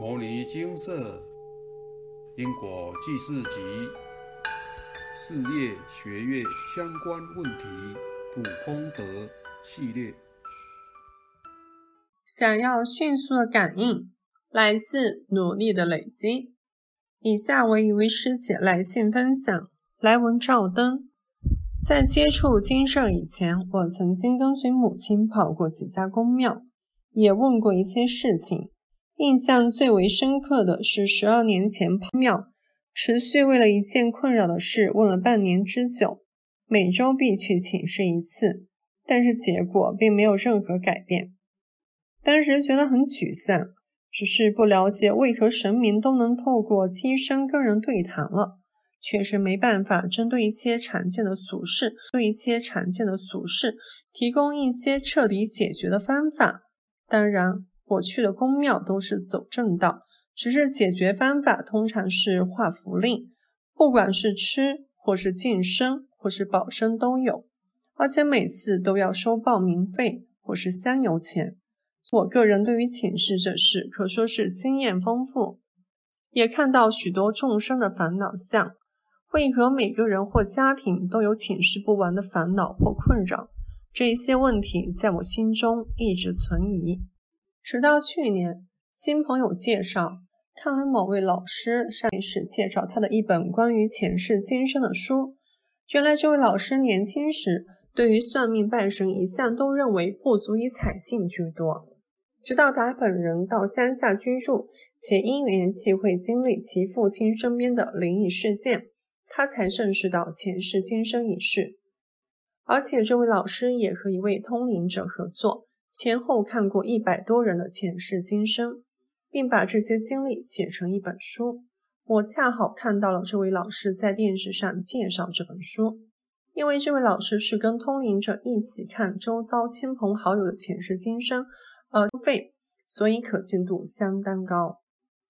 《摩尼金色因果记事集》事业学业相关问题普空德系列。想要迅速的感应，来自努力的累积。以下为一位师姐来信分享：来文照灯。在接触金色以前，我曾经跟随母亲跑过几家公庙，也问过一些事情。印象最为深刻的是，十二年前泡庙，持续为了一件困扰的事问了半年之久，每周必去请示一次，但是结果并没有任何改变。当时觉得很沮丧，只是不了解为何神明都能透过机身跟人对谈了，确实没办法针对一些常见的俗事，对一些常见的俗事提供一些彻底解决的方法。当然。我去的宫庙都是走正道，只是解决方法通常是画符令，不管是吃或是晋升或是保身都有，而且每次都要收报名费或是香油钱。我个人对于请示这事可说是经验丰富，也看到许多众生的烦恼相。为何每个人或家庭都有请示不完的烦恼或困扰？这一些问题在我心中一直存疑。直到去年，新朋友介绍看了某位老师上一世介绍他的一本关于前世今生的书。原来这位老师年轻时对于算命拜神一向都认为不足以采信居多，直到他本人到乡下居住，且因缘际会经历其父亲身边的灵异事件，他才认识到前世今生一事。而且这位老师也和一位通灵者合作。前后看过一百多人的前世今生，并把这些经历写成一本书。我恰好看到了这位老师在电视上介绍这本书，因为这位老师是跟通灵者一起看周遭亲朋好友的前世今生，而，费，所以可信度相当高。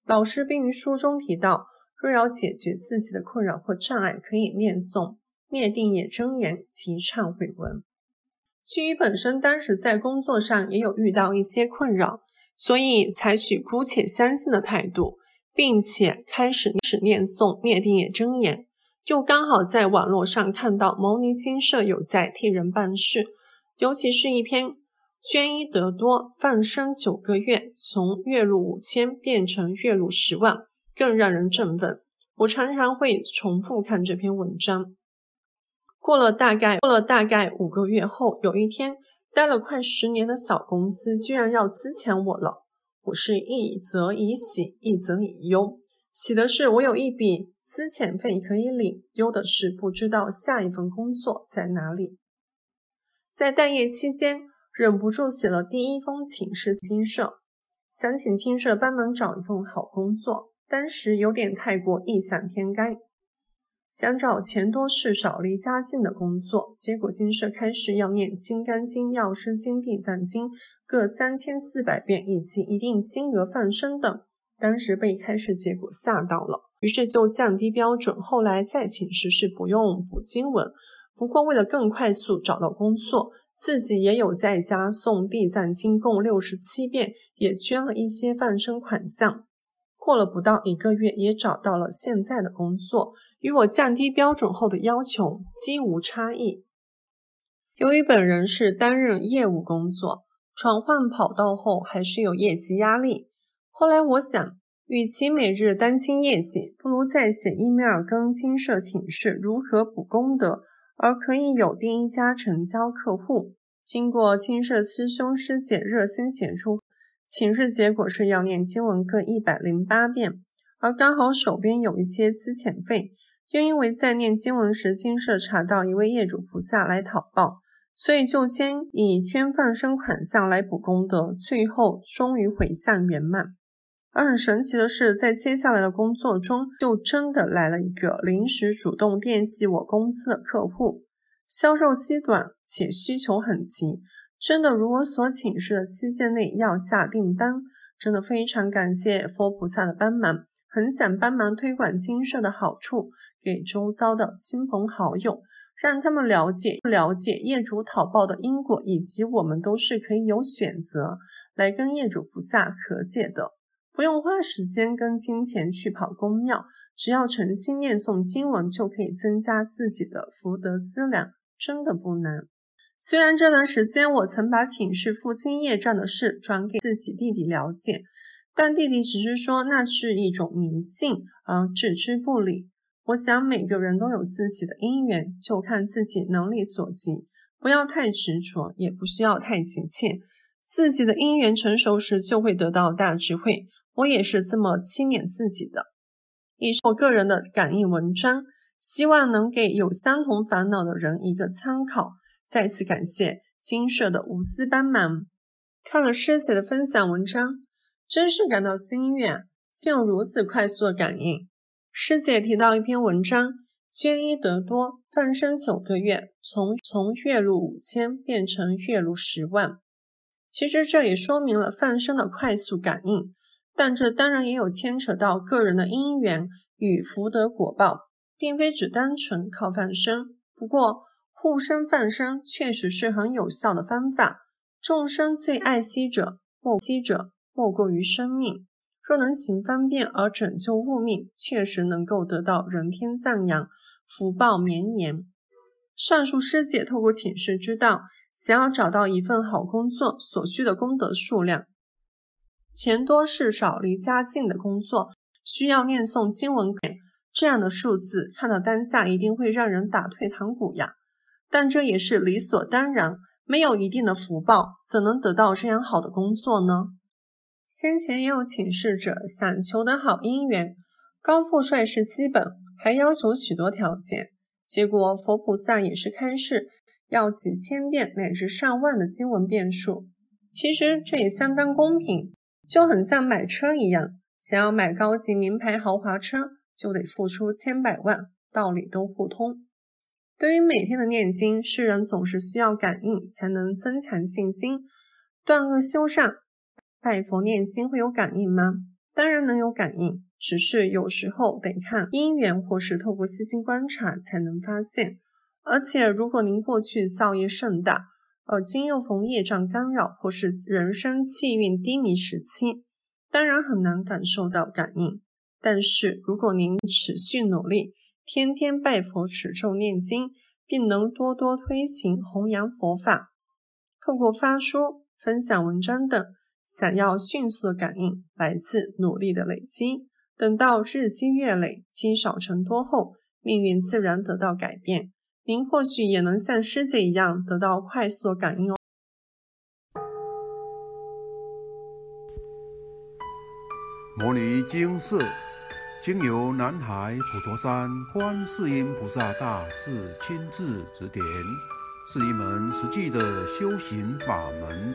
老师并于书中提到，若要解决自己的困扰或障碍，可以念诵《灭定业真言及忏悔文》。基于本身当时在工作上也有遇到一些困扰，所以采取姑且相信的态度，并且开始始念诵灭定业真言。又刚好在网络上看到牟尼金舍有在替人办事，尤其是一篇捐一得多，放生九个月，从月入五千变成月入十万，更让人振奋。我常常会重复看这篇文章。过了大概过了大概五个月后，有一天，待了快十年的小公司居然要资遣我了。我是一则以喜，一则以忧。喜的是我有一笔资遣费可以领，忧的是不知道下一份工作在哪里。在待业期间，忍不住写了第一封请示金社，想请金社帮忙找一份好工作。当时有点太过异想天开。想找钱多事少、离家近的工作，结果金社开始要念《金刚经》《药师经》《地藏经》各三千四百遍，以及一定金额放生等。当时被开示结果吓到了，于是就降低标准。后来再请示是不用补经文，不过为了更快速找到工作，自己也有在家诵《地藏经》共六十七遍，也捐了一些放生款项。过了不到一个月，也找到了现在的工作，与我降低标准后的要求几无差异。由于本人是担任业务工作，转换跑道后还是有业绩压力。后来我想，与其每日担心业绩，不如再写 email 跟金社请示如何补功德，而可以有定一家成交客户。经过金社师兄师姐热心协助。请示结果是要念经文各一百零八遍，而刚好手边有一些资遣费，又因为在念经文时，金社查到一位业主菩萨来讨报，所以就先以捐放生款项来补功德，最后终于回向圆满。而很神奇的是，在接下来的工作中，就真的来了一个临时主动联系我公司的客户，销售期短且需求很急。真的如我所请示的期限内要下订单，真的非常感谢佛菩萨的帮忙，很想帮忙推广金社的好处给周遭的亲朋好友，让他们了解了解业主讨报的因果，以及我们都是可以有选择来跟业主菩萨和解的，不用花时间跟金钱去跑公庙，只要诚心念诵经文，就可以增加自己的福德资粮，真的不难。虽然这段时间我曾把请示父亲业障的事转给自己弟弟了解，但弟弟只是说那是一种迷信，而置之不理。我想每个人都有自己的因缘，就看自己能力所及，不要太执着，也不需要太急切。自己的因缘成熟时，就会得到大智慧。我也是这么轻勉自己的。以上我个人的感应文章，希望能给有相同烦恼的人一个参考。再次感谢金社的无私帮忙。看了师姐的分享文章，真是感到心悦，竟有如此快速的感应。师姐提到一篇文章，捐衣得多，放生九个月，从从月入五千变成月入十万。其实这也说明了放生的快速感应，但这当然也有牵扯到个人的因缘与福德果报，并非只单纯靠放生。不过，护生放生确实是很有效的方法。众生最爱惜者，莫惜者莫过于生命。若能行方便而拯救物命，确实能够得到人天赞扬，福报绵延。上述师姐透过请示知道，想要找到一份好工作所需的功德数量，钱多事少、离家近的工作，需要念诵经文，这样的数字看到当下一定会让人打退堂鼓呀。但这也是理所当然，没有一定的福报，怎能得到这样好的工作呢？先前也有请示者想求得好姻缘，高富帅是基本，还要求许多条件。结果佛菩萨也是开示，要几千遍乃至上万的经文遍数。其实这也相当公平，就很像买车一样，想要买高级名牌豪华车，就得付出千百万，道理都互通。对于每天的念经，世人总是需要感应才能增强信心。断恶修善，拜佛念经会有感应吗？当然能有感应，只是有时候得看因缘，或是透过细心观察才能发现。而且，如果您过去造业甚大，而今又逢业障干扰，或是人生气运低迷时期，当然很难感受到感应。但是，如果您持续努力，天天拜佛、持咒、念经，并能多多推行弘扬佛法，透过发书、分享文章等，想要迅速的感应，来自努力的累积。等到日积月累，积少成多后，命运自然得到改变。您或许也能像师姐一样，得到快速感应哦。摩尼经寺。经由南海普陀山观世音菩萨大士亲自指点，是一门实际的修行法门，